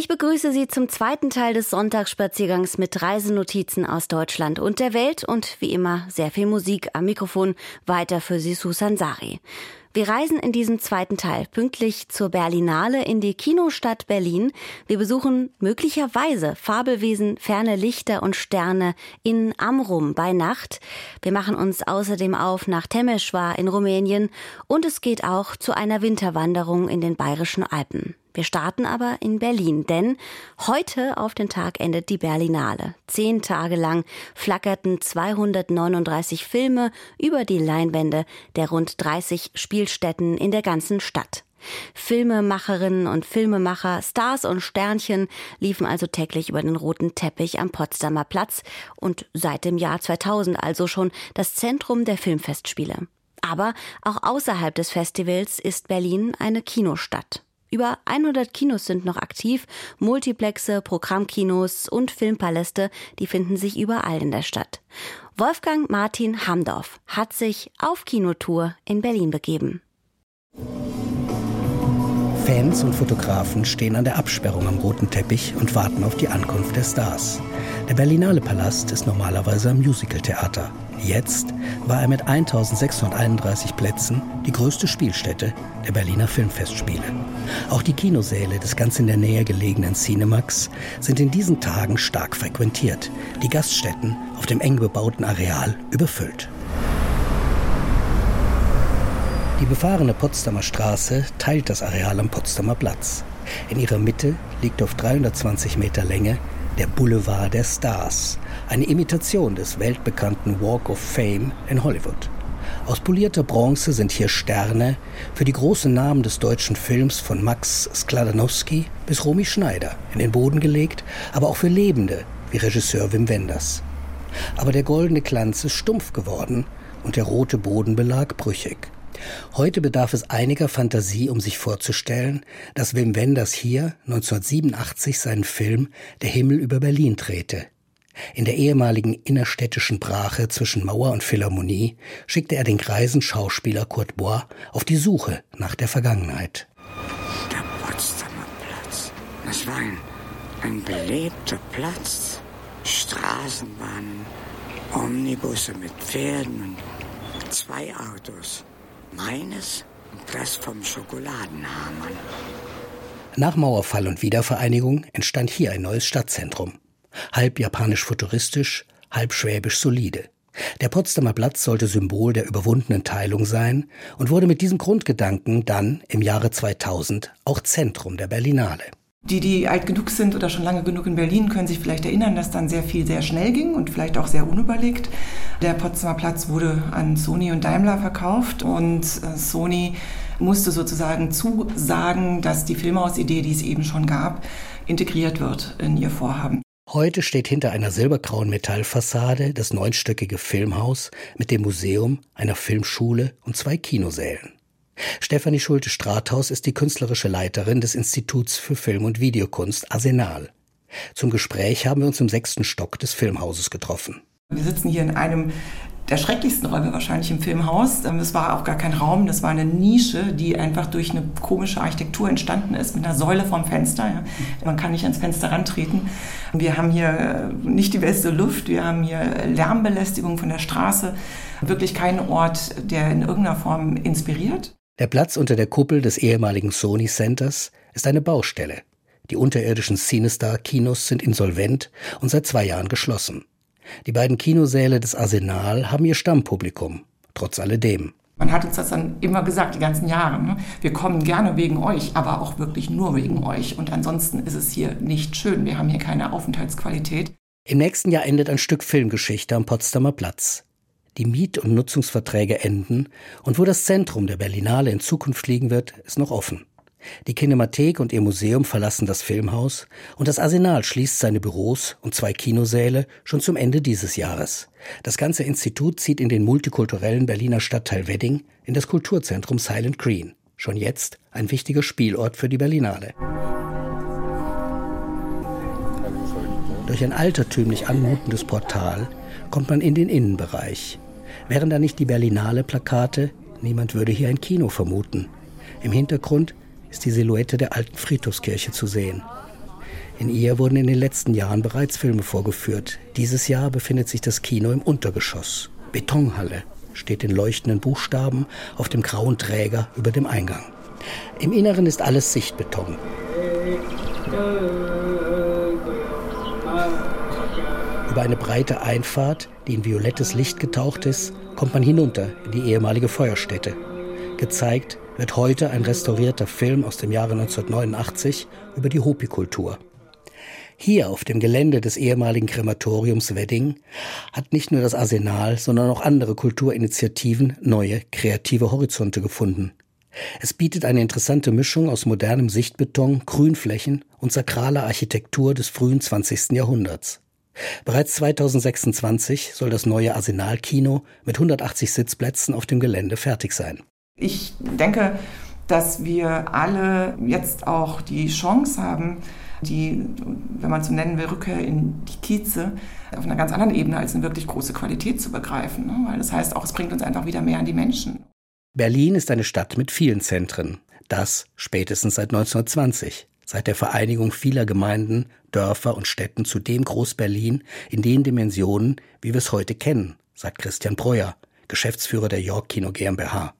Ich begrüße Sie zum zweiten Teil des Sonntagsspaziergangs mit Reisenotizen aus Deutschland und der Welt und wie immer sehr viel Musik am Mikrofon weiter für Sie Susan Sari. Wir reisen in diesem zweiten Teil pünktlich zur Berlinale in die Kinostadt Berlin. Wir besuchen möglicherweise Fabelwesen, ferne Lichter und Sterne in Amrum bei Nacht. Wir machen uns außerdem auf nach Temeschwar in Rumänien und es geht auch zu einer Winterwanderung in den bayerischen Alpen. Wir starten aber in Berlin, denn heute auf den Tag endet die Berlinale. Zehn Tage lang flackerten 239 Filme über die Leinwände der rund 30 Spielstätten in der ganzen Stadt. Filmemacherinnen und Filmemacher, Stars und Sternchen liefen also täglich über den roten Teppich am Potsdamer Platz und seit dem Jahr 2000 also schon das Zentrum der Filmfestspiele. Aber auch außerhalb des Festivals ist Berlin eine Kinostadt. Über 100 Kinos sind noch aktiv, Multiplexe, Programmkinos und Filmpaläste, die finden sich überall in der Stadt. Wolfgang Martin Hamdorf hat sich auf Kinotour in Berlin begeben. Fans und Fotografen stehen an der Absperrung am roten Teppich und warten auf die Ankunft der Stars. Der Berlinale Palast ist normalerweise ein Musicaltheater. Jetzt war er mit 1631 Plätzen die größte Spielstätte der Berliner Filmfestspiele. Auch die Kinosäle des ganz in der Nähe gelegenen Cinemax sind in diesen Tagen stark frequentiert, die Gaststätten auf dem eng bebauten Areal überfüllt. Die befahrene Potsdamer Straße teilt das Areal am Potsdamer Platz. In ihrer Mitte liegt auf 320 Meter Länge der Boulevard der Stars, eine Imitation des weltbekannten Walk of Fame in Hollywood. Aus polierter Bronze sind hier Sterne für die großen Namen des deutschen Films von Max Skladanowski bis Romy Schneider in den Boden gelegt, aber auch für Lebende wie Regisseur Wim Wenders. Aber der goldene Glanz ist stumpf geworden und der rote Bodenbelag brüchig. Heute bedarf es einiger Fantasie, um sich vorzustellen, dass Wim Wenders hier 1987 seinen Film Der Himmel über Berlin drehte. In der ehemaligen innerstädtischen Brache zwischen Mauer und Philharmonie schickte er den greisen Schauspieler Kurt Bois auf die Suche nach der Vergangenheit. Der Potsdamer Platz. Das war ein, ein belebter Platz. Straßenbahnen, Omnibusse mit Pferden und zwei Autos. Meines das vom Schokoladenhamann. Nach Mauerfall und Wiedervereinigung entstand hier ein neues Stadtzentrum. Halb japanisch futuristisch, halb schwäbisch solide. Der Potsdamer Platz sollte Symbol der überwundenen Teilung sein und wurde mit diesem Grundgedanken dann im Jahre 2000 auch Zentrum der Berlinale. Die, die alt genug sind oder schon lange genug in Berlin, können sich vielleicht erinnern, dass dann sehr viel sehr schnell ging und vielleicht auch sehr unüberlegt. Der Potsdamer Platz wurde an Sony und Daimler verkauft und äh, Sony musste sozusagen zusagen, dass die Filmhausidee, die es eben schon gab, integriert wird in ihr Vorhaben. Heute steht hinter einer silbergrauen Metallfassade das neunstöckige Filmhaus mit dem Museum, einer Filmschule und zwei Kinosälen. Stefanie Schulte-Strathaus ist die künstlerische Leiterin des Instituts für Film- und Videokunst Arsenal. Zum Gespräch haben wir uns im sechsten Stock des Filmhauses getroffen. Wir sitzen hier in einem der schrecklichsten Räume wahrscheinlich im Filmhaus. Ähm, es war auch gar kein Raum, das war eine Nische, die einfach durch eine komische Architektur entstanden ist, mit einer Säule vom Fenster. Man kann nicht ans Fenster rantreten. Wir haben hier äh, nicht die beste Luft, wir haben hier Lärmbelästigung von der Straße. Wirklich kein Ort, der in irgendeiner Form inspiriert. Der Platz unter der Kuppel des ehemaligen Sony Centers ist eine Baustelle. Die unterirdischen Cinestar-Kinos sind insolvent und seit zwei Jahren geschlossen. Die beiden Kinosäle des Arsenal haben ihr Stammpublikum, trotz alledem. Man hat uns das dann immer gesagt, die ganzen Jahre. Ne? Wir kommen gerne wegen euch, aber auch wirklich nur wegen euch. Und ansonsten ist es hier nicht schön. Wir haben hier keine Aufenthaltsqualität. Im nächsten Jahr endet ein Stück Filmgeschichte am Potsdamer Platz die Miet- und Nutzungsverträge enden und wo das Zentrum der Berlinale in Zukunft liegen wird, ist noch offen. Die Kinemathek und ihr Museum verlassen das Filmhaus und das Arsenal schließt seine Büros und zwei Kinosäle schon zum Ende dieses Jahres. Das ganze Institut zieht in den multikulturellen Berliner Stadtteil Wedding in das Kulturzentrum Silent Green. Schon jetzt ein wichtiger Spielort für die Berlinale. Durch ein altertümlich anmutendes Portal kommt man in den Innenbereich. Wären da nicht die Berlinale Plakate, niemand würde hier ein Kino vermuten. Im Hintergrund ist die Silhouette der alten Friedhofskirche zu sehen. In ihr wurden in den letzten Jahren bereits Filme vorgeführt. Dieses Jahr befindet sich das Kino im Untergeschoss. Betonhalle steht in leuchtenden Buchstaben auf dem grauen Träger über dem Eingang. Im Inneren ist alles Sichtbeton. Über eine breite Einfahrt, die in violettes Licht getaucht ist, kommt man hinunter in die ehemalige Feuerstätte. Gezeigt wird heute ein restaurierter Film aus dem Jahre 1989 über die Hopi-Kultur. Hier auf dem Gelände des ehemaligen Krematoriums Wedding hat nicht nur das Arsenal, sondern auch andere Kulturinitiativen neue kreative Horizonte gefunden. Es bietet eine interessante Mischung aus modernem Sichtbeton, Grünflächen und sakraler Architektur des frühen 20. Jahrhunderts. Bereits 2026 soll das neue Arsenalkino mit 180 Sitzplätzen auf dem Gelände fertig sein. Ich denke, dass wir alle jetzt auch die Chance haben, die, wenn man so nennen will, Rückkehr in die Kieze auf einer ganz anderen Ebene als eine wirklich große Qualität zu begreifen. Ne? Weil das heißt auch, es bringt uns einfach wieder mehr an die Menschen. Berlin ist eine Stadt mit vielen Zentren. Das spätestens seit 1920, seit der Vereinigung vieler Gemeinden, Dörfer und Städten zu dem Groß-Berlin in den Dimensionen, wie wir es heute kennen, sagt Christian Breuer, Geschäftsführer der York Kino GmbH.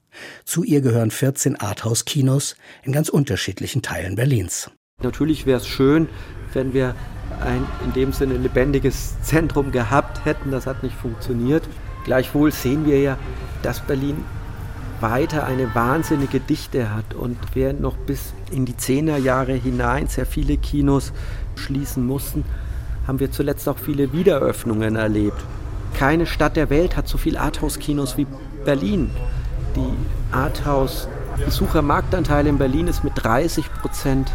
Zu ihr gehören 14 Arthouse-Kinos in ganz unterschiedlichen Teilen Berlins. Natürlich wäre es schön, wenn wir ein in dem Sinne lebendiges Zentrum gehabt hätten. Das hat nicht funktioniert. Gleichwohl sehen wir ja, dass Berlin weiter eine wahnsinnige Dichte hat und während noch bis in die Zehnerjahre hinein sehr viele Kinos schließen mussten, haben wir zuletzt auch viele Wiederöffnungen erlebt. Keine Stadt der Welt hat so viele Arthouse-Kinos wie Berlin. Die Arthouse-Besuchermarktanteil in Berlin ist mit 30 Prozent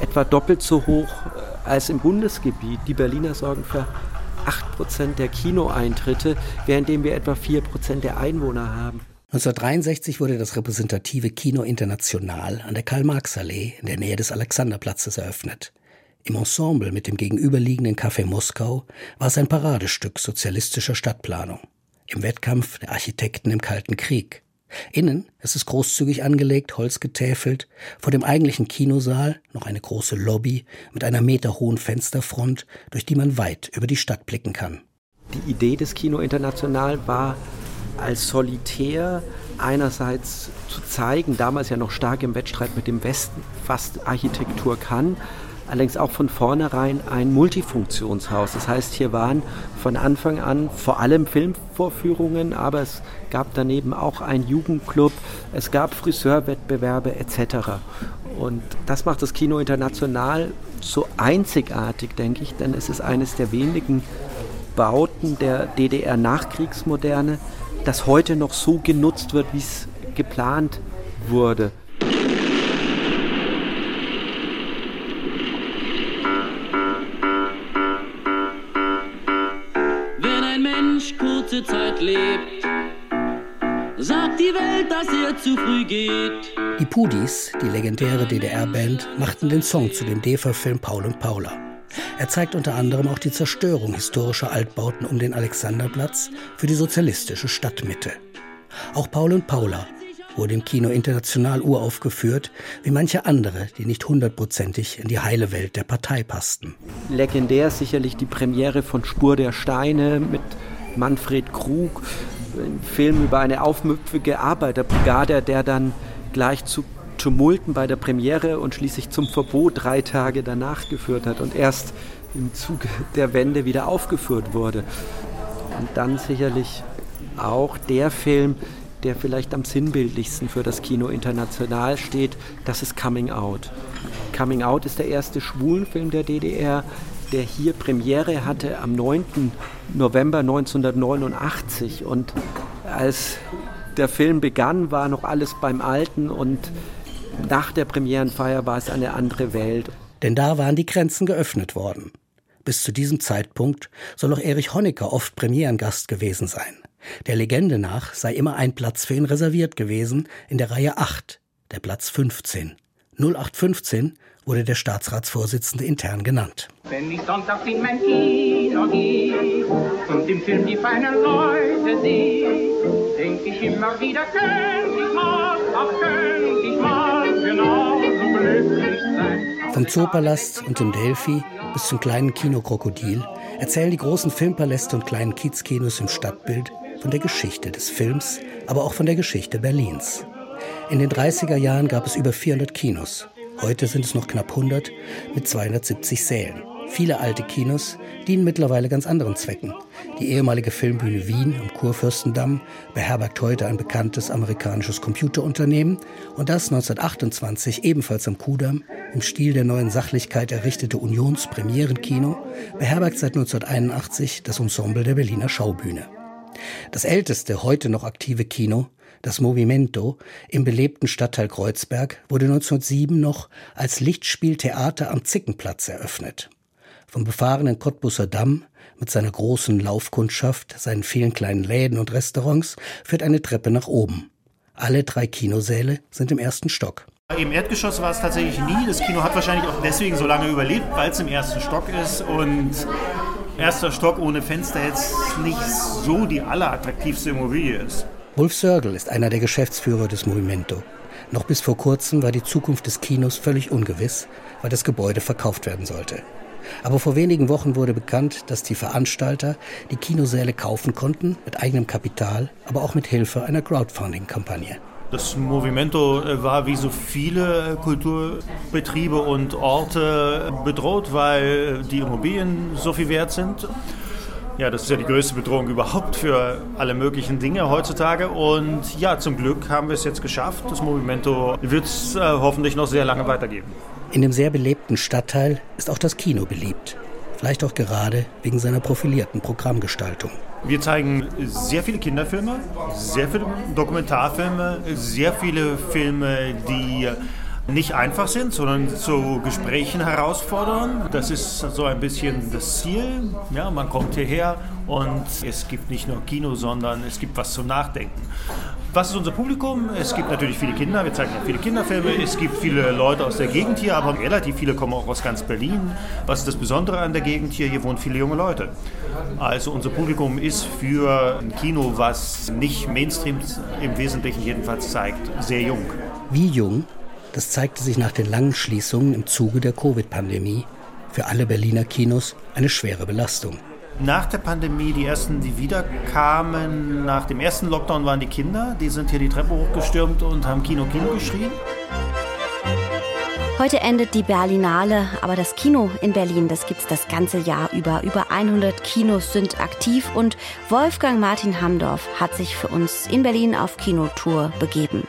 etwa doppelt so hoch äh, als im Bundesgebiet. Die Berliner sorgen für 8% der Kinoeintritte, währenddem wir etwa 4% der Einwohner haben. 1963 wurde das repräsentative Kino International an der Karl-Marx-Allee in der Nähe des Alexanderplatzes eröffnet. Im Ensemble mit dem gegenüberliegenden Café Moskau war es ein Paradestück sozialistischer Stadtplanung. Im Wettkampf der Architekten im Kalten Krieg. Innen ist es großzügig angelegt, holzgetäfelt, vor dem eigentlichen Kinosaal noch eine große Lobby mit einer meterhohen Fensterfront, durch die man weit über die Stadt blicken kann. Die Idee des Kino International war, als solitär einerseits zu zeigen, damals ja noch stark im Wettstreit mit dem Westen, was Architektur kann, allerdings auch von vornherein ein Multifunktionshaus. Das heißt, hier waren von Anfang an vor allem Filmvorführungen, aber es gab daneben auch einen Jugendclub, es gab Friseurwettbewerbe etc. Und das macht das Kino international so einzigartig, denke ich, denn es ist eines der wenigen Bauten der DDR-Nachkriegsmoderne, das heute noch so genutzt wird, wie es geplant wurde. Lebt, sagt die Welt, dass er zu früh geht. Die Pudis, die legendäre DDR-Band, machten den Song zu dem DEFA-Film Paul und Paula. Er zeigt unter anderem auch die Zerstörung historischer Altbauten um den Alexanderplatz für die sozialistische Stadtmitte. Auch Paul und Paula wurde im Kino international uraufgeführt, wie manche andere, die nicht hundertprozentig in die heile Welt der Partei passten. Legendär sicherlich die Premiere von Spur der Steine mit Manfred Krug, ein Film über eine aufmüpfige Arbeiterbrigade, der dann gleich zu Tumulten bei der Premiere und schließlich zum Verbot drei Tage danach geführt hat und erst im Zuge der Wende wieder aufgeführt wurde. Und dann sicherlich auch der Film, der vielleicht am sinnbildlichsten für das Kino international steht, das ist Coming Out. Coming Out ist der erste Schwulenfilm der DDR, der hier Premiere hatte am 9. November 1989. Und als der Film begann, war noch alles beim Alten und nach der Premierenfeier war es eine andere Welt. Denn da waren die Grenzen geöffnet worden. Bis zu diesem Zeitpunkt soll auch Erich Honecker oft Premierengast gewesen sein. Der Legende nach sei immer ein Platz für ihn reserviert gewesen in der Reihe 8, der Platz 15. 0815 wurde der Staatsratsvorsitzende intern genannt. Wenn ich sonntags in mein Kino gehe und im Film die feinen Leute sehe, denke ich immer wieder, könnte ich mal, ach könnte ich mal genauso glücklich sein. Vom Zoopalast und dem Delphi bis zum kleinen Kino Krokodil erzählen die großen Filmpaläste und kleinen Kiezkinos im Stadtbild von der Geschichte des Films, aber auch von der Geschichte Berlins. In den 30er Jahren gab es über 400 Kinos. Heute sind es noch knapp 100 mit 270 Sälen. Viele alte Kinos dienen mittlerweile ganz anderen Zwecken. Die ehemalige Filmbühne Wien am Kurfürstendamm beherbergt heute ein bekanntes amerikanisches Computerunternehmen und das 1928 ebenfalls am Kudamm im Stil der neuen Sachlichkeit errichtete Unionspremierenkino beherbergt seit 1981 das Ensemble der Berliner Schaubühne. Das älteste heute noch aktive Kino, das Movimento im belebten Stadtteil Kreuzberg, wurde 1907 noch als Lichtspieltheater am Zickenplatz eröffnet. Vom befahrenen Cottbusser Damm mit seiner großen Laufkundschaft, seinen vielen kleinen Läden und Restaurants führt eine Treppe nach oben. Alle drei Kinosäle sind im ersten Stock. Im Erdgeschoss war es tatsächlich nie. Das Kino hat wahrscheinlich auch deswegen so lange überlebt, weil es im ersten Stock ist. Und erster Stock ohne Fenster jetzt nicht so die allerattraktivste Immobilie ist. Wolf Sörgel ist einer der Geschäftsführer des Movimento. Noch bis vor kurzem war die Zukunft des Kinos völlig ungewiss, weil das Gebäude verkauft werden sollte. Aber vor wenigen Wochen wurde bekannt, dass die Veranstalter die Kinosäle kaufen konnten, mit eigenem Kapital, aber auch mit Hilfe einer Crowdfunding-Kampagne. Das Movimento äh, war wie so viele Kulturbetriebe und Orte bedroht, weil die Immobilien so viel wert sind. Ja, das ist ja die größte Bedrohung überhaupt für alle möglichen Dinge heutzutage. Und ja, zum Glück haben wir es jetzt geschafft. Das Movimento wird es äh, hoffentlich noch sehr lange weitergeben. In dem sehr belebten Stadtteil ist auch das Kino beliebt. Vielleicht auch gerade wegen seiner profilierten Programmgestaltung. Wir zeigen sehr viele Kinderfilme, sehr viele Dokumentarfilme, sehr viele Filme, die nicht einfach sind, sondern zu Gesprächen herausfordern. Das ist so ein bisschen das Ziel. Ja, man kommt hierher und es gibt nicht nur Kino, sondern es gibt was zum Nachdenken. Was ist unser Publikum? Es gibt natürlich viele Kinder, wir zeigen auch viele Kinderfilme. Es gibt viele Leute aus der Gegend hier, aber relativ viele kommen auch aus ganz Berlin. Was ist das Besondere an der Gegend hier? Hier wohnen viele junge Leute. Also unser Publikum ist für ein Kino, was nicht Mainstream im Wesentlichen jedenfalls zeigt, sehr jung. Wie jung? Das zeigte sich nach den langen Schließungen im Zuge der Covid-Pandemie. Für alle Berliner Kinos eine schwere Belastung. Nach der Pandemie, die ersten, die wiederkamen, nach dem ersten Lockdown waren die Kinder. Die sind hier die Treppe hochgestürmt und haben Kino, Kino geschrien. Heute endet die Berlinale, aber das Kino in Berlin, das gibt's das ganze Jahr über. Über 100 Kinos sind aktiv und Wolfgang Martin Hamdorf hat sich für uns in Berlin auf Kinotour begeben.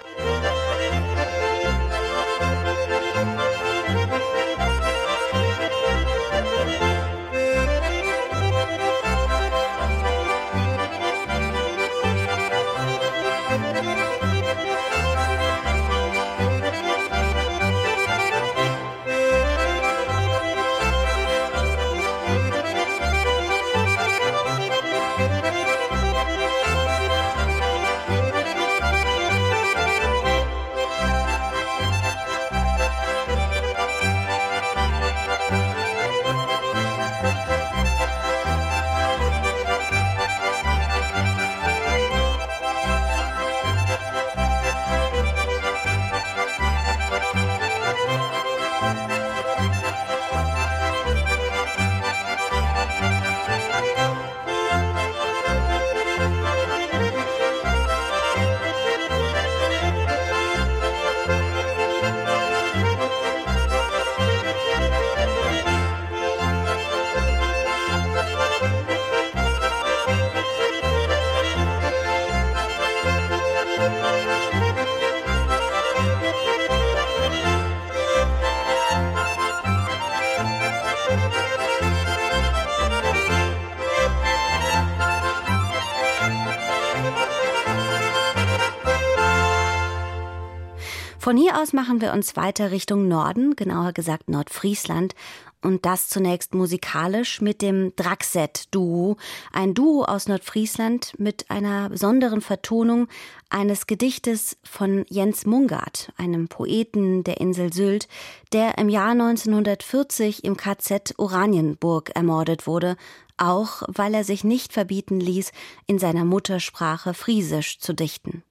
Von hier aus machen wir uns weiter Richtung Norden, genauer gesagt Nordfriesland. Und das zunächst musikalisch mit dem Draxet-Duo. Ein Duo aus Nordfriesland mit einer besonderen Vertonung eines Gedichtes von Jens Mungard, einem Poeten der Insel Sylt, der im Jahr 1940 im KZ Oranienburg ermordet wurde, auch weil er sich nicht verbieten ließ, in seiner Muttersprache Friesisch zu dichten.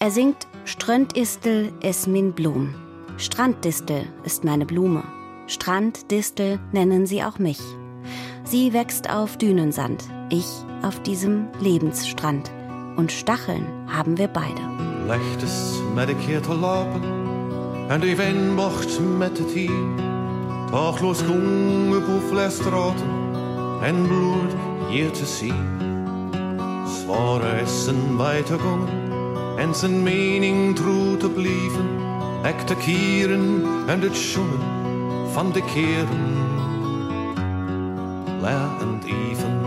Er singt Ströndistel es min Blum. Stranddistel ist meine Blume. Stranddistel nennen sie auch mich. Sie wächst auf Dünensand, ich auf diesem Lebensstrand. Und Stacheln haben wir beide. Legt es met een keer te lopen en de wind mocht met het hier. Dagloos gongen boefles straten en bloed hier te zien. Zijn weitergangen en zijn mening trouw te blijven. Ek te kieren en het schoenen van de keren. Lachend even.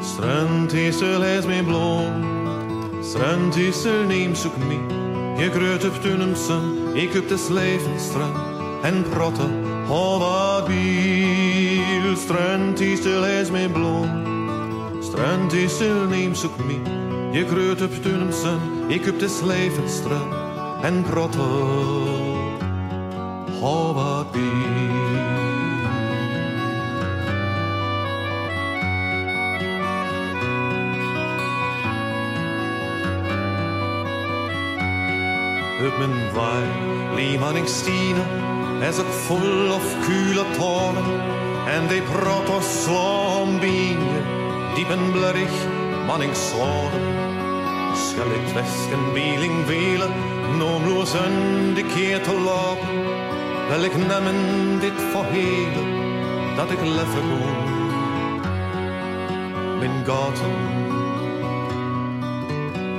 Strand is er les mijn bloem. Strand is er neem zoek me. Je groot op tunemsen, ik op des levensstrand. En protte, ho wat. Strand is er les mijn bloem. Strand is er neem zoek me. Je kreut op dunumsen, ik heb des levensstrand en grotten. Hou wat Op mijn wei, Lehmann en stine, is ook vol of kule toren. En die protos slaampien, die ben man ik slaap skal i beeling biling vila Nom keer te lopen, wel ik nemen dit for Dat ik leven gewoon Mijn gaten.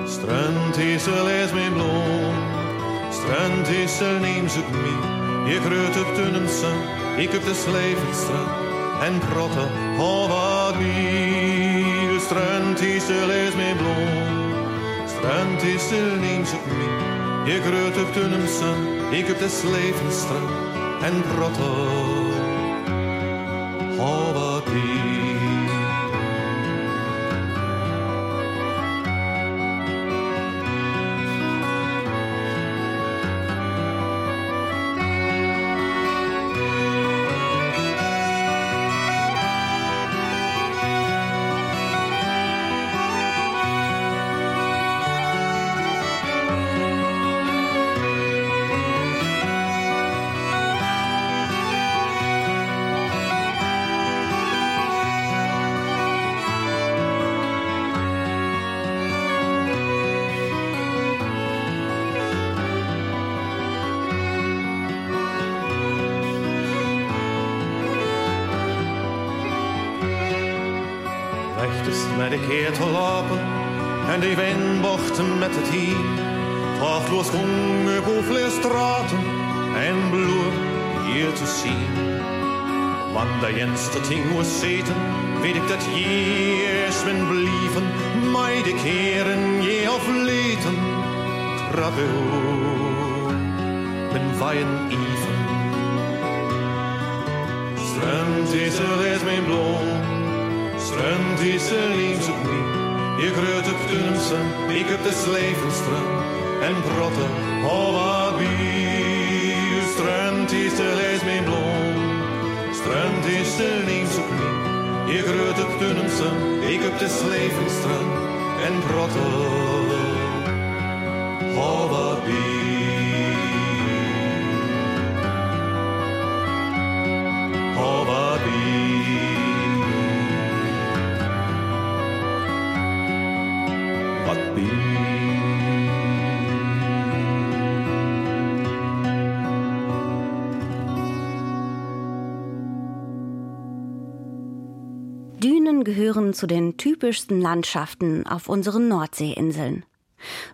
Strand is min is er neemt het mee. Je kreut op tunnensen Ik heb de slevenstraat En protten, oh wat is er is mijn bloem. Ruimte is er eens op mij. Ik reut op tunnumsen, ik heb des levens en brottelen. Keer te lopen en die windbochten met het hier. Krachtloos honger boven straten en bloed hier te zien. Want de jenste ting moest zitten, weet ik dat je is ben blieven. Mij de keren je of leten, krabbe ben waaien even. Strand is er is mijn bloem. Strand is er eens opnieuw. Je groeit op kunsten, ik heb de Slevenstra En brotten, oh wat bier. Strand is de lees mijn bloem. Strand is er eens opnieuw. Je groeit op kunsten, ik heb de Slevenstra En brotten, gehören zu den typischsten Landschaften auf unseren Nordseeinseln.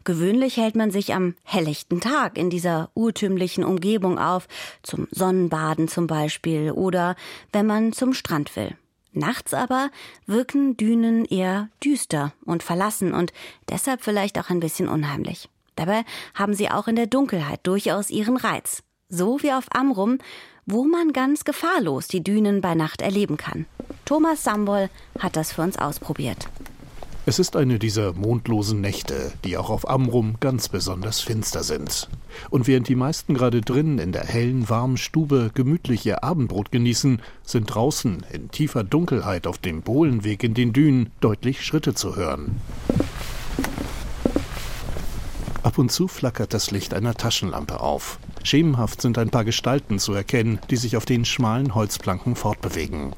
Gewöhnlich hält man sich am helllichten Tag in dieser urtümlichen Umgebung auf, zum Sonnenbaden zum Beispiel oder wenn man zum Strand will. Nachts aber wirken Dünen eher düster und verlassen und deshalb vielleicht auch ein bisschen unheimlich. Dabei haben sie auch in der Dunkelheit durchaus ihren Reiz. So wie auf Amrum, wo man ganz gefahrlos die Dünen bei Nacht erleben kann. Thomas Sambol hat das für uns ausprobiert. Es ist eine dieser mondlosen Nächte, die auch auf Amrum ganz besonders finster sind. Und während die meisten gerade drin in der hellen, warmen Stube gemütlich ihr Abendbrot genießen, sind draußen in tiefer Dunkelheit auf dem Bohlenweg in den Dünen deutlich Schritte zu hören. Ab und zu flackert das Licht einer Taschenlampe auf. Schemenhaft sind ein paar Gestalten zu erkennen, die sich auf den schmalen Holzplanken fortbewegen.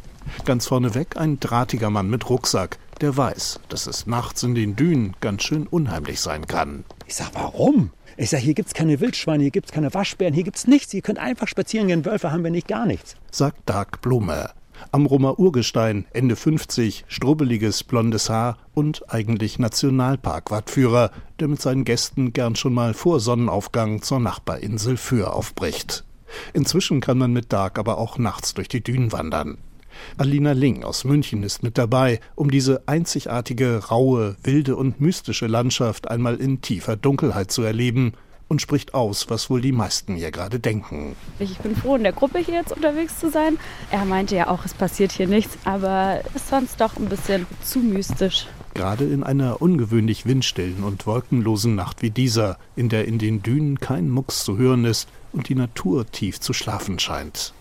Ganz vorneweg ein drahtiger Mann mit Rucksack, der weiß, dass es nachts in den Dünen ganz schön unheimlich sein kann. Ich sag, warum? Ich sag, hier gibt's keine Wildschweine, hier gibt's keine Waschbären, hier gibt's nichts. Ihr könnt einfach spazieren gehen, Wölfe haben wir nicht, gar nichts. Sagt Dag Blume. Amrumer Urgestein, Ende 50, strubbeliges blondes Haar und eigentlich Nationalpark-Wattführer, der mit seinen Gästen gern schon mal vor Sonnenaufgang zur Nachbarinsel Föhr aufbricht. Inzwischen kann man mit Dark aber auch nachts durch die Dünen wandern. Alina Ling aus München ist mit dabei, um diese einzigartige, raue, wilde und mystische Landschaft einmal in tiefer Dunkelheit zu erleben und spricht aus, was wohl die meisten hier gerade denken. Ich bin froh, in der Gruppe hier jetzt unterwegs zu sein. Er meinte ja auch, es passiert hier nichts, aber es ist sonst doch ein bisschen zu mystisch. Gerade in einer ungewöhnlich windstillen und wolkenlosen Nacht wie dieser, in der in den Dünen kein Mucks zu hören ist und die Natur tief zu schlafen scheint.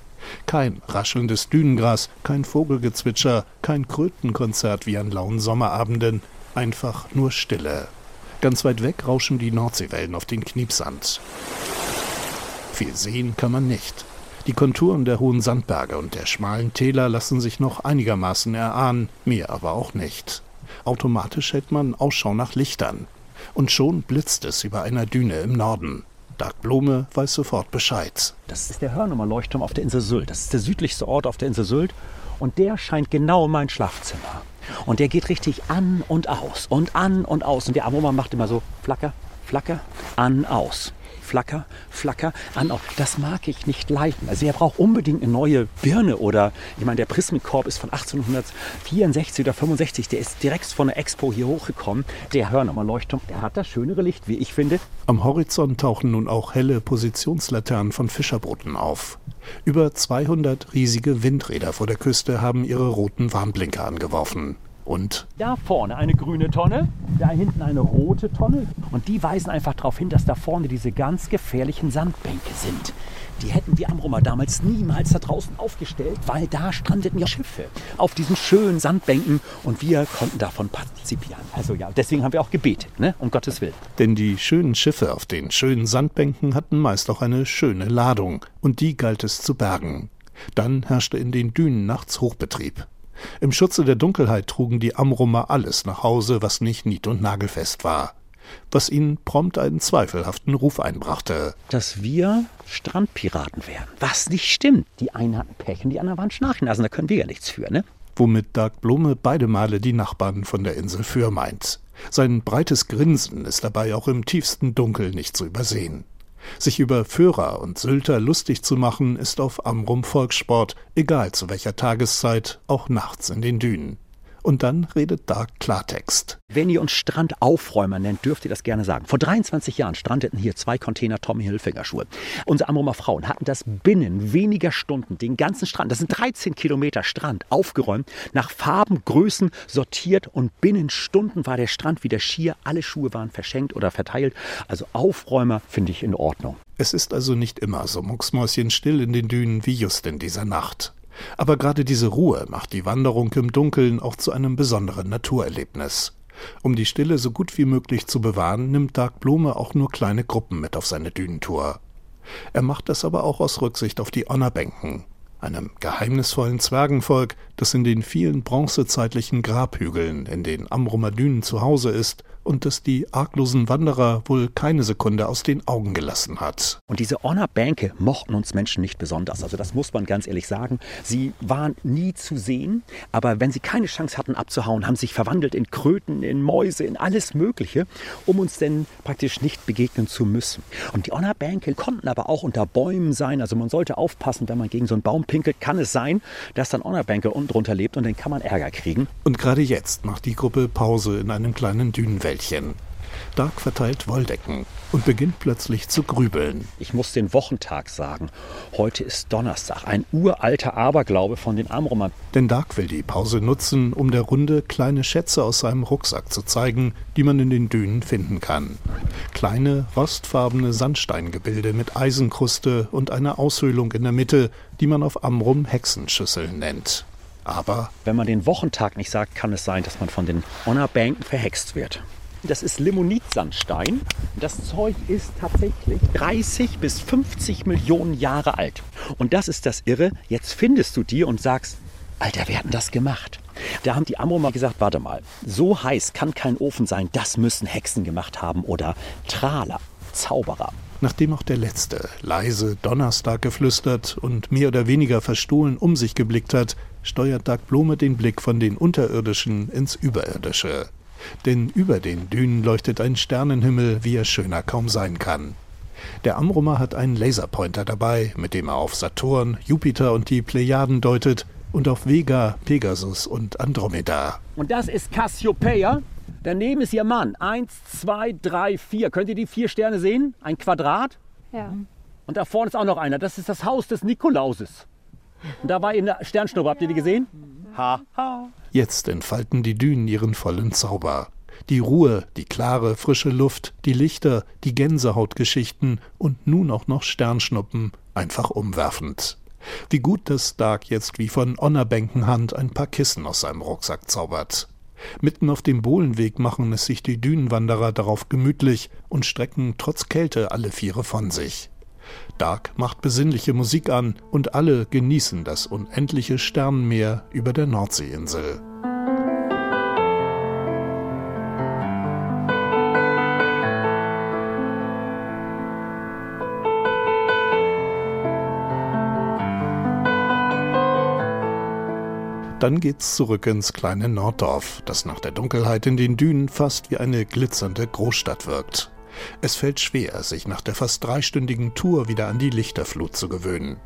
Kein raschelndes Dünengras, kein Vogelgezwitscher, kein Krötenkonzert wie an lauen Sommerabenden, einfach nur Stille. Ganz weit weg rauschen die Nordseewellen auf den Kniepsand. Viel sehen kann man nicht. Die Konturen der hohen Sandberge und der schmalen Täler lassen sich noch einigermaßen erahnen, mehr aber auch nicht. Automatisch hält man Ausschau nach Lichtern. Und schon blitzt es über einer Düne im Norden. Dag Blome weiß sofort Bescheid. Das ist der Hörnummer Leuchtturm auf der Insel Sylt. Das ist der südlichste Ort auf der Insel Sylt. Und der scheint genau mein Schlafzimmer. Und der geht richtig an und aus und an und aus. Und der Aroma macht immer so flacker, flacker, an, aus. Flacker, flacker, an, aus. Das mag ich nicht leiden. Also er braucht unbedingt eine neue Birne oder, ich meine, der Prismenkorb ist von 1864 oder 65. Der ist direkt von der Expo hier hochgekommen. Der Hörnermann-Leuchtturm, der hat das schönere Licht, wie ich finde. Am Horizont tauchen nun auch helle Positionslaternen von Fischerbooten auf. Über 200 riesige Windräder vor der Küste haben ihre roten Warnblinker angeworfen. Und da vorne eine grüne Tonne, da hinten eine rote Tonne. Und die weisen einfach darauf hin, dass da vorne diese ganz gefährlichen Sandbänke sind. Die hätten wir Amrumer damals niemals da draußen aufgestellt, weil da strandeten ja Schiffe auf diesen schönen Sandbänken und wir konnten davon partizipieren. Also ja, deswegen haben wir auch gebetet, ne? um Gottes Willen. Denn die schönen Schiffe auf den schönen Sandbänken hatten meist auch eine schöne Ladung und die galt es zu bergen. Dann herrschte in den Dünen nachts Hochbetrieb. Im Schutze der Dunkelheit trugen die Amrumer alles nach Hause, was nicht nied- und nagelfest war, was ihnen prompt einen zweifelhaften Ruf einbrachte. Dass wir Strandpiraten wären. Was nicht stimmt. Die einen hatten Pech und die anderen waren Schnarchnasen. Da können wir ja nichts für, ne? Womit Dag Blume beide Male die Nachbarn von der Insel Föhr meint. Sein breites Grinsen ist dabei auch im tiefsten Dunkel nicht zu übersehen. Sich über Föhrer und Sylter lustig zu machen, ist auf Amrum Volkssport, egal zu welcher Tageszeit, auch nachts in den Dünen. Und dann redet Dark Klartext. Wenn ihr uns Strandaufräumer nennt, dürft ihr das gerne sagen. Vor 23 Jahren strandeten hier zwei Container Tommy Hilfiger Schuhe. Unsere Amrumer Frauen hatten das binnen weniger Stunden, den ganzen Strand, das sind 13 Kilometer Strand, aufgeräumt, nach Farben, Größen sortiert und binnen Stunden war der Strand wieder schier. Alle Schuhe waren verschenkt oder verteilt. Also Aufräumer finde ich in Ordnung. Es ist also nicht immer so mucksmäuschenstill in den Dünen wie just in dieser Nacht. Aber gerade diese Ruhe macht die Wanderung im Dunkeln auch zu einem besonderen Naturerlebnis. Um die Stille so gut wie möglich zu bewahren, nimmt Dark Blume auch nur kleine Gruppen mit auf seine Dünentour. Er macht das aber auch aus Rücksicht auf die Onnerbänken, einem geheimnisvollen Zwergenvolk, das in den vielen bronzezeitlichen Grabhügeln in den Amrumer Dünen zu Hause ist und das die arglosen Wanderer wohl keine Sekunde aus den Augen gelassen hat. Und diese Honor-Bänke mochten uns Menschen nicht besonders. Also das muss man ganz ehrlich sagen. Sie waren nie zu sehen, aber wenn sie keine Chance hatten abzuhauen, haben sie sich verwandelt in Kröten, in Mäuse, in alles Mögliche, um uns denn praktisch nicht begegnen zu müssen. Und die Honor-Bänke konnten aber auch unter Bäumen sein. Also man sollte aufpassen, wenn man gegen so einen Baum pinkelt, kann es sein, dass dann Honor-Bänke unten drunter lebt und dann kann man Ärger kriegen. Und gerade jetzt macht die Gruppe Pause in einem kleinen Dünenwelt. Wäldchen. Dark verteilt Wolldecken und beginnt plötzlich zu grübeln. Ich muss den Wochentag sagen. Heute ist Donnerstag, ein uralter Aberglaube von den Amrummern. Denn Dark will die Pause nutzen, um der Runde kleine Schätze aus seinem Rucksack zu zeigen, die man in den Dünen finden kann. Kleine, rostfarbene Sandsteingebilde mit Eisenkruste und einer Aushöhlung in der Mitte, die man auf Amrum Hexenschüsseln nennt. Aber wenn man den Wochentag nicht sagt, kann es sein, dass man von den Honor-Bänken verhext wird. Das ist Limonitsandstein. Das Zeug ist tatsächlich 30 bis 50 Millionen Jahre alt. Und das ist das Irre. Jetzt findest du die und sagst, Alter, wer hat denn das gemacht? Da haben die Amro mal gesagt, warte mal, so heiß kann kein Ofen sein, das müssen Hexen gemacht haben oder Trahler, Zauberer. Nachdem auch der Letzte leise Donnerstag geflüstert und mehr oder weniger verstohlen um sich geblickt hat, steuert Dag Blome den Blick von den Unterirdischen ins Überirdische. Denn über den Dünen leuchtet ein Sternenhimmel, wie er schöner kaum sein kann. Der Amrumer hat einen Laserpointer dabei, mit dem er auf Saturn, Jupiter und die Plejaden deutet und auf Vega, Pegasus und Andromeda. Und das ist Cassiopeia. Daneben ist ihr Mann. Eins, zwei, drei, vier. Könnt ihr die vier Sterne sehen? Ein Quadrat. Ja. Und da vorne ist auch noch einer. Das ist das Haus des Nikolauses. Und da war in der Sternschnuppe. Habt ihr die gesehen? Ha, ha. Jetzt entfalten die Dünen ihren vollen Zauber. Die Ruhe, die klare, frische Luft, die Lichter, die Gänsehautgeschichten und nun auch noch Sternschnuppen, einfach umwerfend. Wie gut, dass Stark jetzt wie von Onnerbänkenhand ein paar Kissen aus seinem Rucksack zaubert. Mitten auf dem Bohlenweg machen es sich die Dünenwanderer darauf gemütlich und strecken trotz Kälte alle Viere von sich. Dark macht besinnliche Musik an und alle genießen das unendliche Sternenmeer über der Nordseeinsel. Dann geht's zurück ins kleine Norddorf, das nach der Dunkelheit in den Dünen fast wie eine glitzernde Großstadt wirkt. Es fällt schwer, sich nach der fast dreistündigen Tour wieder an die Lichterflut zu gewöhnen.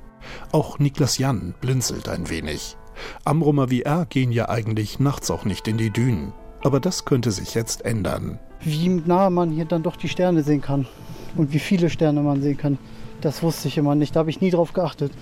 Auch Niklas Jan blinzelt ein wenig. Amrumer wie er gehen ja eigentlich nachts auch nicht in die Dünen. Aber das könnte sich jetzt ändern. Wie nah man hier dann doch die Sterne sehen kann und wie viele Sterne man sehen kann, das wusste ich immer nicht. Da habe ich nie drauf geachtet.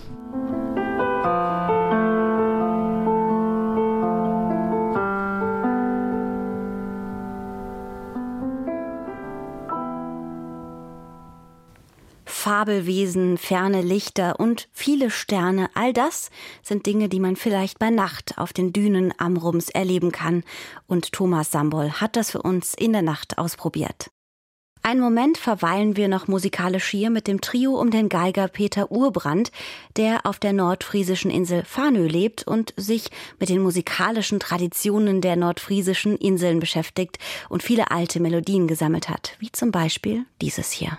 Fabelwesen, ferne Lichter und viele Sterne, all das sind Dinge, die man vielleicht bei Nacht auf den Dünen Amrums erleben kann. Und Thomas Sambol hat das für uns in der Nacht ausprobiert. Einen Moment verweilen wir noch musikalisch hier mit dem Trio um den Geiger Peter Urbrand, der auf der nordfriesischen Insel Fanö lebt und sich mit den musikalischen Traditionen der nordfriesischen Inseln beschäftigt und viele alte Melodien gesammelt hat, wie zum Beispiel dieses hier.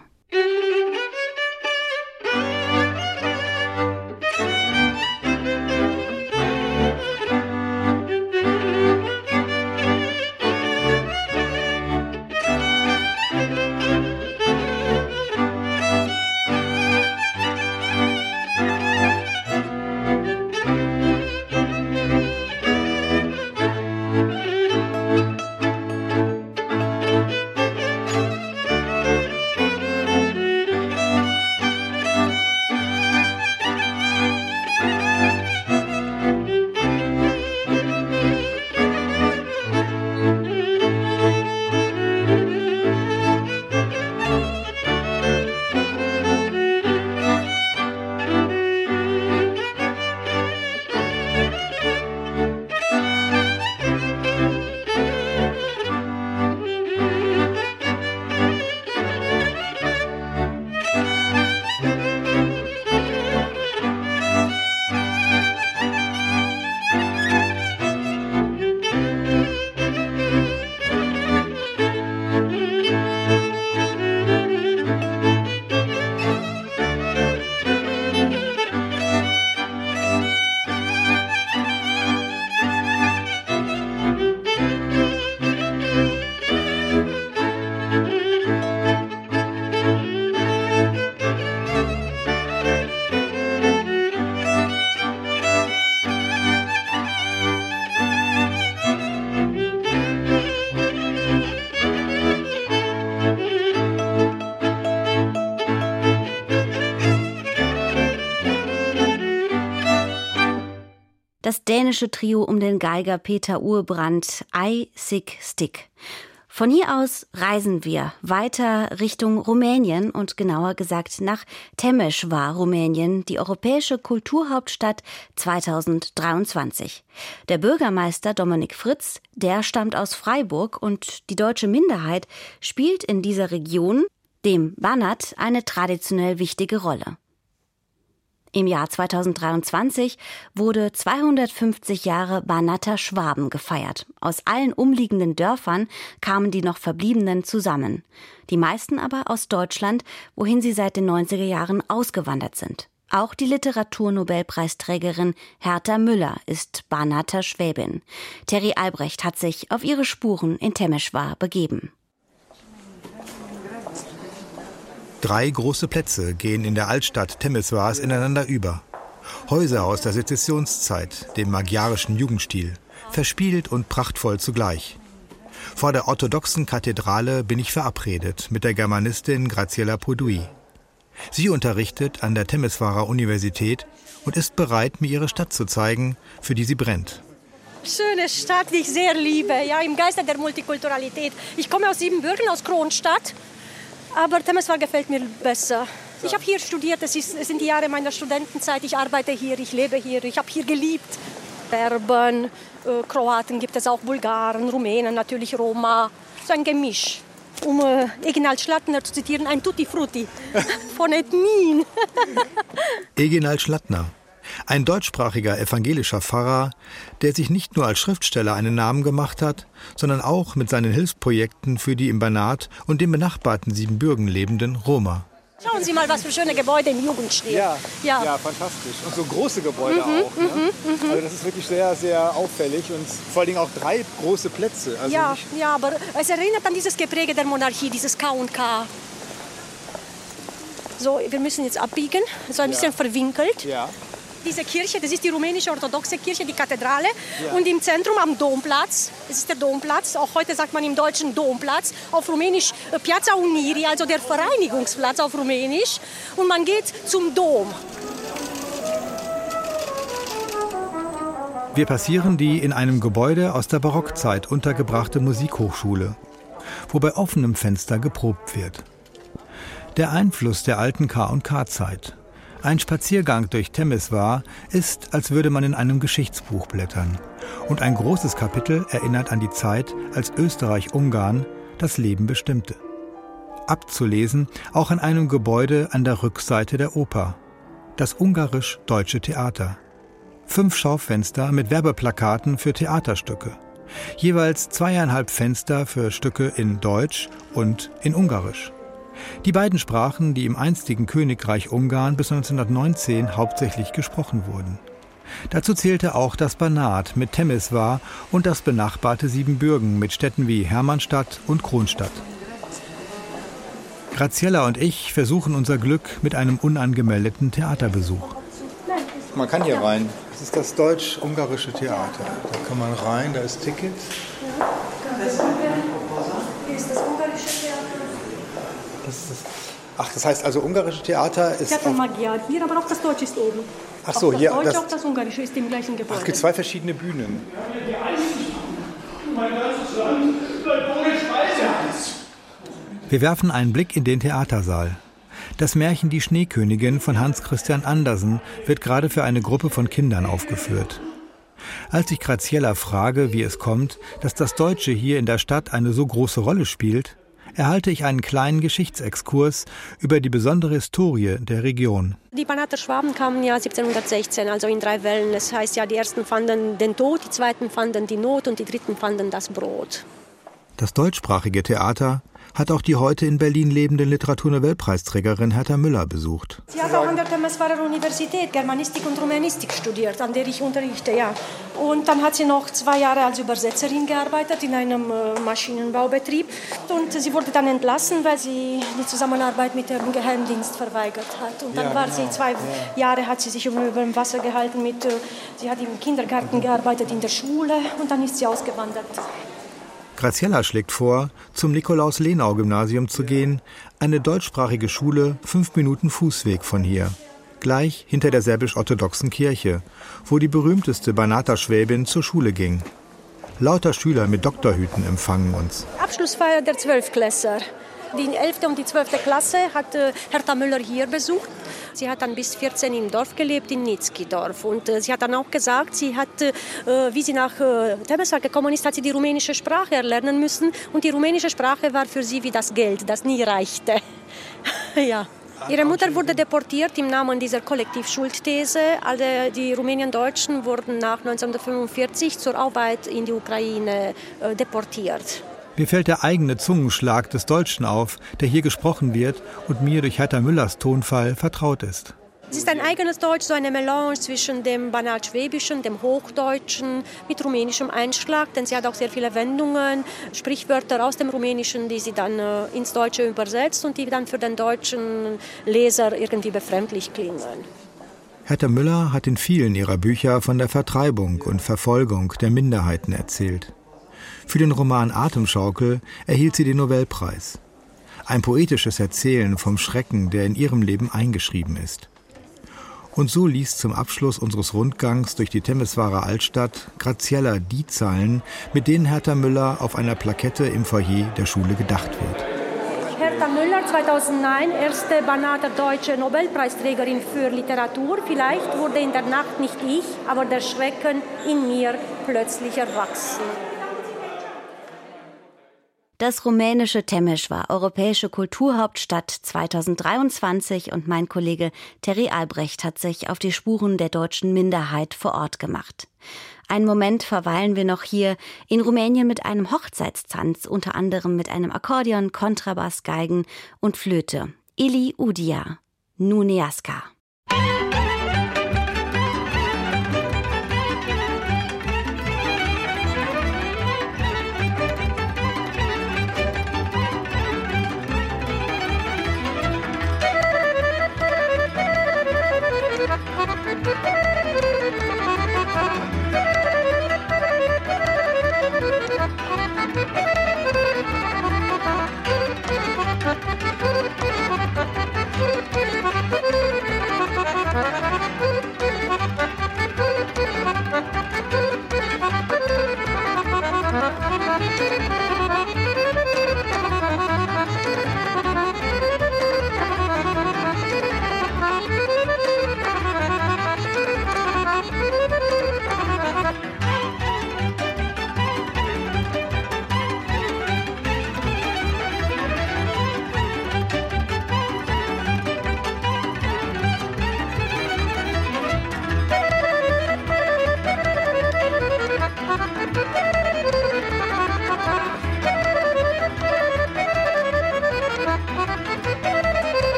Das dänische Trio um den Geiger Peter Urbrand, I Sick Stick. Von hier aus reisen wir weiter Richtung Rumänien und genauer gesagt nach Temeschwar, Rumänien, die europäische Kulturhauptstadt 2023. Der Bürgermeister Dominik Fritz, der stammt aus Freiburg und die deutsche Minderheit spielt in dieser Region, dem Banat, eine traditionell wichtige Rolle. Im Jahr 2023 wurde 250 Jahre Banater Schwaben gefeiert. Aus allen umliegenden Dörfern kamen die noch Verbliebenen zusammen. Die meisten aber aus Deutschland, wohin sie seit den 90er Jahren ausgewandert sind. Auch die Literaturnobelpreisträgerin Hertha Müller ist Banater Schwäbin. Terry Albrecht hat sich auf ihre Spuren in Temeschwar begeben. Drei große Plätze gehen in der Altstadt Temeswars ineinander über. Häuser aus der Sezessionszeit, dem magyarischen Jugendstil, verspielt und prachtvoll zugleich. Vor der orthodoxen Kathedrale bin ich verabredet mit der Germanistin Graziella Podui. Sie unterrichtet an der Temeswarer Universität und ist bereit, mir ihre Stadt zu zeigen, für die sie brennt. Schöne Stadt, die ich sehr liebe, ja, im Geiste der Multikulturalität. Ich komme aus Siebenbürgen, aus Kronstadt aber Temeswar gefällt mir besser. Ich habe hier studiert, es, ist, es sind die Jahre meiner Studentenzeit. Ich arbeite hier, ich lebe hier, ich habe hier geliebt. Serben, äh, Kroaten gibt es auch, Bulgaren, Rumänen, natürlich Roma. So ein Gemisch. Um äh, Eginald Schlattner zu zitieren, ein Tutti Frutti von Ethnien. Eginald Schlattner, ein deutschsprachiger evangelischer Pfarrer, der sich nicht nur als Schriftsteller einen Namen gemacht hat, sondern auch mit seinen Hilfsprojekten für die im Banat und dem benachbarten Siebenbürgen lebenden Roma. Schauen Sie mal, was für schöne Gebäude im Jugendstil. Ja, ja. ja fantastisch. Und so große Gebäude mhm, auch. Ne? Mhm, mhm, also das ist wirklich sehr, sehr auffällig und vor allen Dingen auch drei große Plätze. Also ja, ja, aber es erinnert an dieses Gepräge der Monarchie, dieses K und K. So, wir müssen jetzt abbiegen, so ein bisschen verwinkelt. Ja diese Kirche, das ist die rumänische orthodoxe Kirche, die Kathedrale. Ja. Und im Zentrum am Domplatz, das ist der Domplatz, auch heute sagt man im Deutschen Domplatz, auf Rumänisch äh, Piazza Uniri, also der Vereinigungsplatz auf Rumänisch. Und man geht zum Dom. Wir passieren die in einem Gebäude aus der Barockzeit untergebrachte Musikhochschule, wo bei offenem Fenster geprobt wird. Der Einfluss der alten K&K-Zeit. Ein Spaziergang durch Temeswar ist, als würde man in einem Geschichtsbuch blättern. Und ein großes Kapitel erinnert an die Zeit, als Österreich-Ungarn das Leben bestimmte. Abzulesen auch an einem Gebäude an der Rückseite der Oper. Das Ungarisch-Deutsche Theater. Fünf Schaufenster mit Werbeplakaten für Theaterstücke. Jeweils zweieinhalb Fenster für Stücke in Deutsch und in Ungarisch. Die beiden Sprachen, die im einstigen Königreich Ungarn bis 1919 hauptsächlich gesprochen wurden. Dazu zählte auch das Banat mit Temeswar und das benachbarte Siebenbürgen mit Städten wie Hermannstadt und Kronstadt. Graziella und ich versuchen unser Glück mit einem unangemeldeten Theaterbesuch. Man kann hier rein. Das ist das deutsch-ungarische Theater. Da kann man rein, da ist Ticket. Hier ist das ungarische Theater. Das ist, ach, das heißt also ungarische Theater ist. Theater Magyar hier, aber auch das Deutsche ist oben. Ach so, auch hier. Das Deutsche, das, auch das Ungarische ist im gleichen Gebäude. Ach, es gibt zwei verschiedene Bühnen. Wir werfen einen Blick in den Theatersaal. Das Märchen Die Schneekönigin von Hans Christian Andersen wird gerade für eine Gruppe von Kindern aufgeführt. Als ich Graziella frage, wie es kommt, dass das Deutsche hier in der Stadt eine so große Rolle spielt, erhalte ich einen kleinen Geschichtsexkurs über die besondere Historie der Region. Die Banater Schwaben kamen ja 1716, also in drei Wellen. Das heißt ja, die ersten fanden den Tod, die zweiten fanden die Not und die dritten fanden das Brot. Das deutschsprachige Theater hat auch die heute in Berlin lebende Literaturnobelpreisträgerin Hertha Müller besucht. Sie hat auch an der Temeswarer Universität Germanistik und Rumänistik studiert, an der ich unterrichte, ja. Und dann hat sie noch zwei Jahre als Übersetzerin gearbeitet in einem äh, Maschinenbaubetrieb. Und sie wurde dann entlassen, weil sie die Zusammenarbeit mit dem Geheimdienst verweigert hat. Und dann ja, war genau. sie zwei ja. Jahre hat sie sich über dem Wasser gehalten mit, äh, sie hat im Kindergarten gearbeitet, in der Schule und dann ist sie ausgewandert. Graziella schlägt vor, zum Nikolaus-Lenau-Gymnasium zu gehen, eine deutschsprachige Schule fünf Minuten Fußweg von hier. Gleich hinter der serbisch-orthodoxen Kirche, wo die berühmteste Banata-Schwäbin zur Schule ging. Lauter Schüler mit Doktorhüten empfangen uns. Abschlussfeier der Zwölfklässler. Die 11. und die 12. Klasse hat äh, Hertha Müller hier besucht. Sie hat dann bis 14 im Dorf gelebt, in Nitzki-Dorf. Und äh, sie hat dann auch gesagt, sie hat, äh, wie sie nach Temeswar gekommen ist, hat sie die rumänische Sprache erlernen müssen. Und die rumänische Sprache war für sie wie das Geld, das nie reichte. ja. Ihre Mutter wurde deportiert im Namen dieser Kollektivschuldthese. Alle die Rumänien-Deutschen wurden nach 1945 zur Arbeit in die Ukraine deportiert. Mir fällt der eigene Zungenschlag des Deutschen auf, der hier gesprochen wird und mir durch Hertha Müllers Tonfall vertraut ist. Es ist ein eigenes Deutsch, so eine Melange zwischen dem Banal-Schwäbischen, dem Hochdeutschen mit rumänischem Einschlag, denn sie hat auch sehr viele Wendungen, Sprichwörter aus dem Rumänischen, die sie dann äh, ins Deutsche übersetzt und die dann für den deutschen Leser irgendwie befremdlich klingen. Hertha Müller hat in vielen ihrer Bücher von der Vertreibung und Verfolgung der Minderheiten erzählt. Für den Roman Atemschaukel erhielt sie den Nobelpreis. Ein poetisches Erzählen vom Schrecken, der in ihrem Leben eingeschrieben ist. Und so liest zum Abschluss unseres Rundgangs durch die Temeswarer Altstadt Graziella die Zeilen, mit denen Hertha Müller auf einer Plakette im Foyer der Schule gedacht wird. Hertha Müller, 2009, erste Banater deutsche Nobelpreisträgerin für Literatur. Vielleicht wurde in der Nacht nicht ich, aber der Schrecken in mir plötzlich erwachsen. Das rumänische Temesch war europäische Kulturhauptstadt 2023 und mein Kollege Terry Albrecht hat sich auf die Spuren der deutschen Minderheit vor Ort gemacht. Einen Moment verweilen wir noch hier in Rumänien mit einem Hochzeitstanz, unter anderem mit einem Akkordeon, Kontrabass, Geigen und Flöte. Ili Udia, Nuneaska.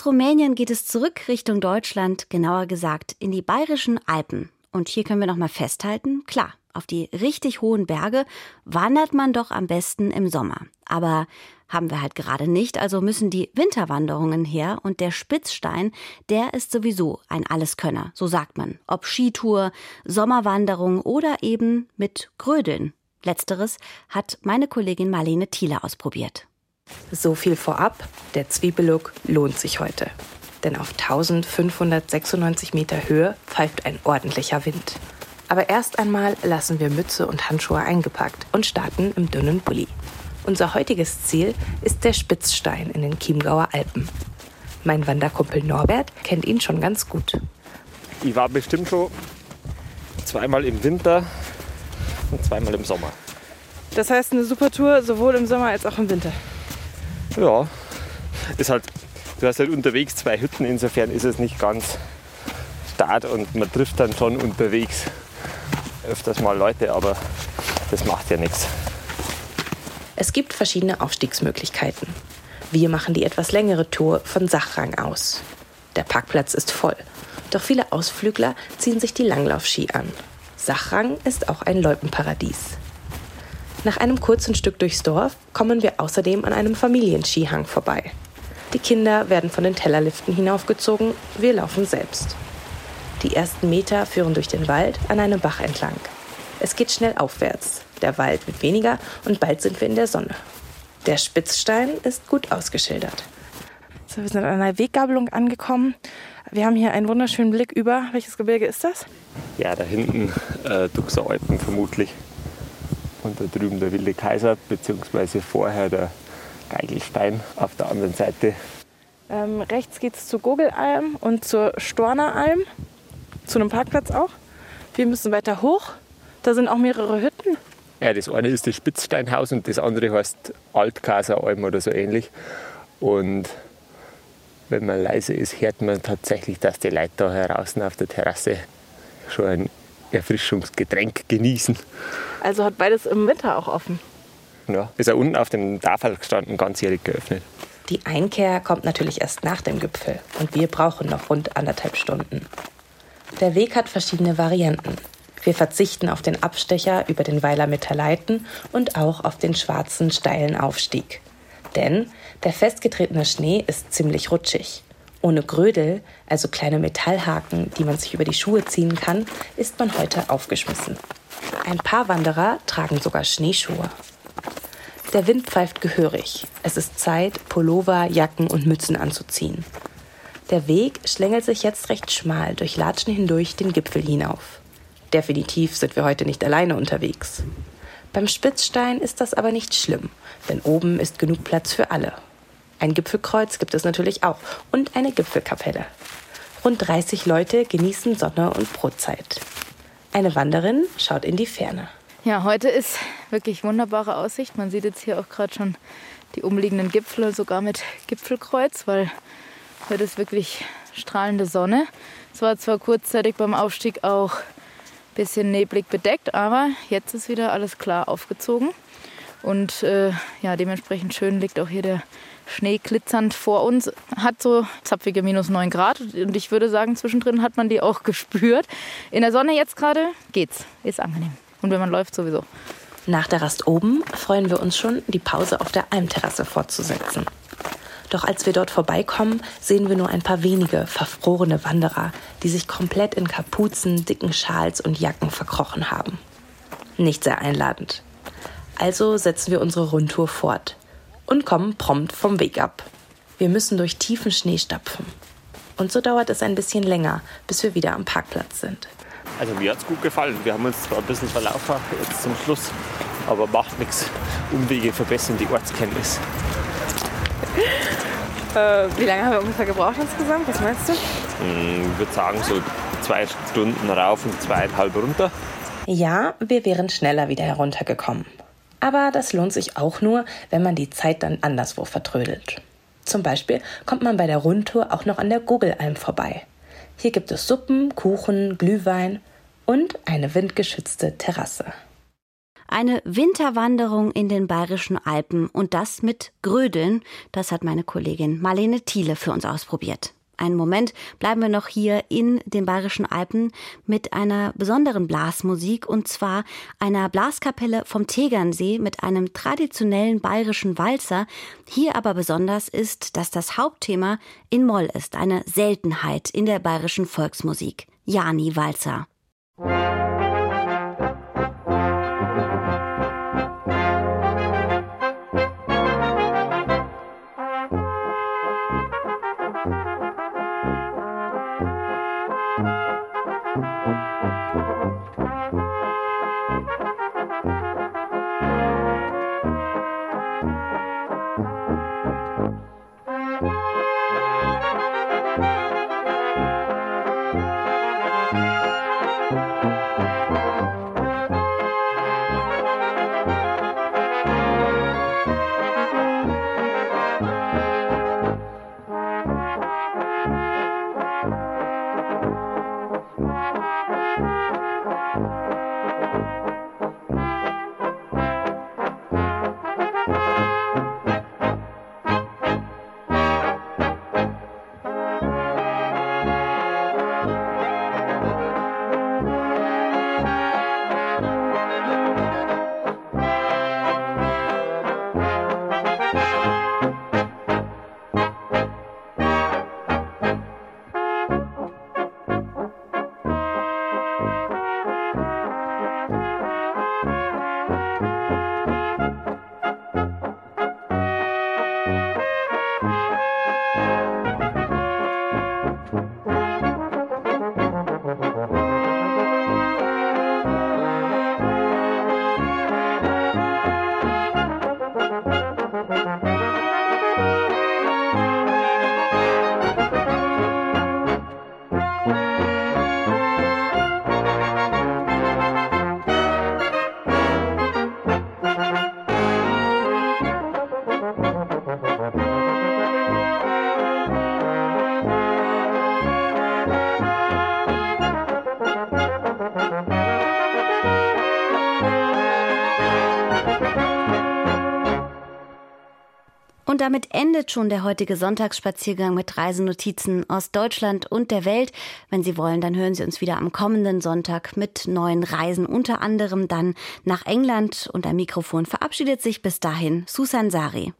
Aus Rumänien geht es zurück Richtung Deutschland, genauer gesagt in die bayerischen Alpen. Und hier können wir noch mal festhalten, klar, auf die richtig hohen Berge wandert man doch am besten im Sommer. Aber haben wir halt gerade nicht, also müssen die Winterwanderungen her und der Spitzstein, der ist sowieso ein Alleskönner, so sagt man. Ob Skitour, Sommerwanderung oder eben mit Grödeln. Letzteres hat meine Kollegin Marlene Thiele ausprobiert. So viel vorab, der Zwiebellook lohnt sich heute. Denn auf 1596 Meter Höhe pfeift ein ordentlicher Wind. Aber erst einmal lassen wir Mütze und Handschuhe eingepackt und starten im dünnen Pulli. Unser heutiges Ziel ist der Spitzstein in den Chiemgauer Alpen. Mein Wanderkumpel Norbert kennt ihn schon ganz gut. Ich war bestimmt schon zweimal im Winter und zweimal im Sommer. Das heißt eine super Tour sowohl im Sommer als auch im Winter. Ja, ist halt, du hast halt unterwegs zwei Hütten, insofern ist es nicht ganz start und man trifft dann schon unterwegs öfters mal Leute, aber das macht ja nichts. Es gibt verschiedene Aufstiegsmöglichkeiten. Wir machen die etwas längere Tour von Sachrang aus. Der Parkplatz ist voll, doch viele Ausflügler ziehen sich die Langlaufski an. Sachrang ist auch ein Loipenparadies. Nach einem kurzen Stück durchs Dorf kommen wir außerdem an einem Familienskihang vorbei. Die Kinder werden von den Tellerliften hinaufgezogen, wir laufen selbst. Die ersten Meter führen durch den Wald an einem Bach entlang. Es geht schnell aufwärts. Der Wald wird weniger und bald sind wir in der Sonne. Der Spitzstein ist gut ausgeschildert. So, wir sind an einer Weggabelung angekommen. Wir haben hier einen wunderschönen Blick über. Welches Gebirge ist das? Ja, da hinten äh, Duxer Alpen vermutlich. Und da drüben der Wilde Kaiser, beziehungsweise vorher der Geigelstein auf der anderen Seite. Ähm, rechts geht es zur Gogelalm und zur Storneralm. Zu einem Parkplatz auch. Wir müssen weiter hoch. Da sind auch mehrere Hütten. Ja, das eine ist das Spitzsteinhaus und das andere heißt Altkaseralm oder so ähnlich. Und wenn man leise ist, hört man tatsächlich, dass die Leute da heraus auf der Terrasse schon ein Erfrischungsgetränk genießen. Also hat beides im Winter auch offen. Ja, ist ja unten auf dem Tafel gestanden, ganzjährig geöffnet. Die Einkehr kommt natürlich erst nach dem Gipfel und wir brauchen noch rund anderthalb Stunden. Der Weg hat verschiedene Varianten. Wir verzichten auf den Abstecher über den Weiler Metallleiten und auch auf den schwarzen, steilen Aufstieg. Denn der festgetretene Schnee ist ziemlich rutschig. Ohne Grödel, also kleine Metallhaken, die man sich über die Schuhe ziehen kann, ist man heute aufgeschmissen. Ein paar Wanderer tragen sogar Schneeschuhe. Der Wind pfeift gehörig. Es ist Zeit, Pullover, Jacken und Mützen anzuziehen. Der Weg schlängelt sich jetzt recht schmal durch Latschen hindurch den Gipfel hinauf. Definitiv sind wir heute nicht alleine unterwegs. Beim Spitzstein ist das aber nicht schlimm, denn oben ist genug Platz für alle. Ein Gipfelkreuz gibt es natürlich auch und eine Gipfelkapelle. Rund 30 Leute genießen Sonne und Brotzeit. Eine Wanderin schaut in die Ferne. Ja, heute ist wirklich wunderbare Aussicht. Man sieht jetzt hier auch gerade schon die umliegenden Gipfel, sogar mit Gipfelkreuz, weil heute ist wirklich strahlende Sonne. Es war zwar kurzzeitig beim Aufstieg auch ein bisschen neblig bedeckt, aber jetzt ist wieder alles klar aufgezogen. Und äh, ja, dementsprechend schön liegt auch hier der Schnee glitzernd vor uns. Hat so zapfige minus 9 Grad. Und ich würde sagen, zwischendrin hat man die auch gespürt. In der Sonne jetzt gerade geht's. Ist angenehm. Und wenn man läuft, sowieso. Nach der Rast oben freuen wir uns schon, die Pause auf der Almterrasse fortzusetzen. Doch als wir dort vorbeikommen, sehen wir nur ein paar wenige verfrorene Wanderer, die sich komplett in Kapuzen, dicken Schals und Jacken verkrochen haben. Nicht sehr einladend. Also setzen wir unsere Rundtour fort und kommen prompt vom Weg ab. Wir müssen durch tiefen Schnee stapfen. Und so dauert es ein bisschen länger, bis wir wieder am Parkplatz sind. Also mir hat es gut gefallen. Wir haben uns zwar ein bisschen verlaufen jetzt zum Schluss, aber macht nichts. Umwege verbessern die Ortskenntnis. Äh, wie lange haben wir ungefähr gebraucht insgesamt? Was meinst du? Hm, Ich würde sagen so zwei Stunden rauf und zweieinhalb runter. Ja, wir wären schneller wieder heruntergekommen. Aber das lohnt sich auch nur, wenn man die Zeit dann anderswo vertrödelt. Zum Beispiel kommt man bei der Rundtour auch noch an der Gogelalm vorbei. Hier gibt es Suppen, Kuchen, Glühwein und eine windgeschützte Terrasse. Eine Winterwanderung in den bayerischen Alpen und das mit Grödeln, das hat meine Kollegin Marlene Thiele für uns ausprobiert. Einen Moment bleiben wir noch hier in den bayerischen Alpen mit einer besonderen Blasmusik und zwar einer Blaskapelle vom Tegernsee mit einem traditionellen bayerischen Walzer. Hier aber besonders ist, dass das Hauptthema in Moll ist, eine Seltenheit in der bayerischen Volksmusik. Jani Walzer. Damit endet schon der heutige Sonntagsspaziergang mit Reisenotizen aus Deutschland und der Welt. Wenn Sie wollen, dann hören Sie uns wieder am kommenden Sonntag mit neuen Reisen, unter anderem dann nach England. Und am Mikrofon verabschiedet sich bis dahin Susan Sari.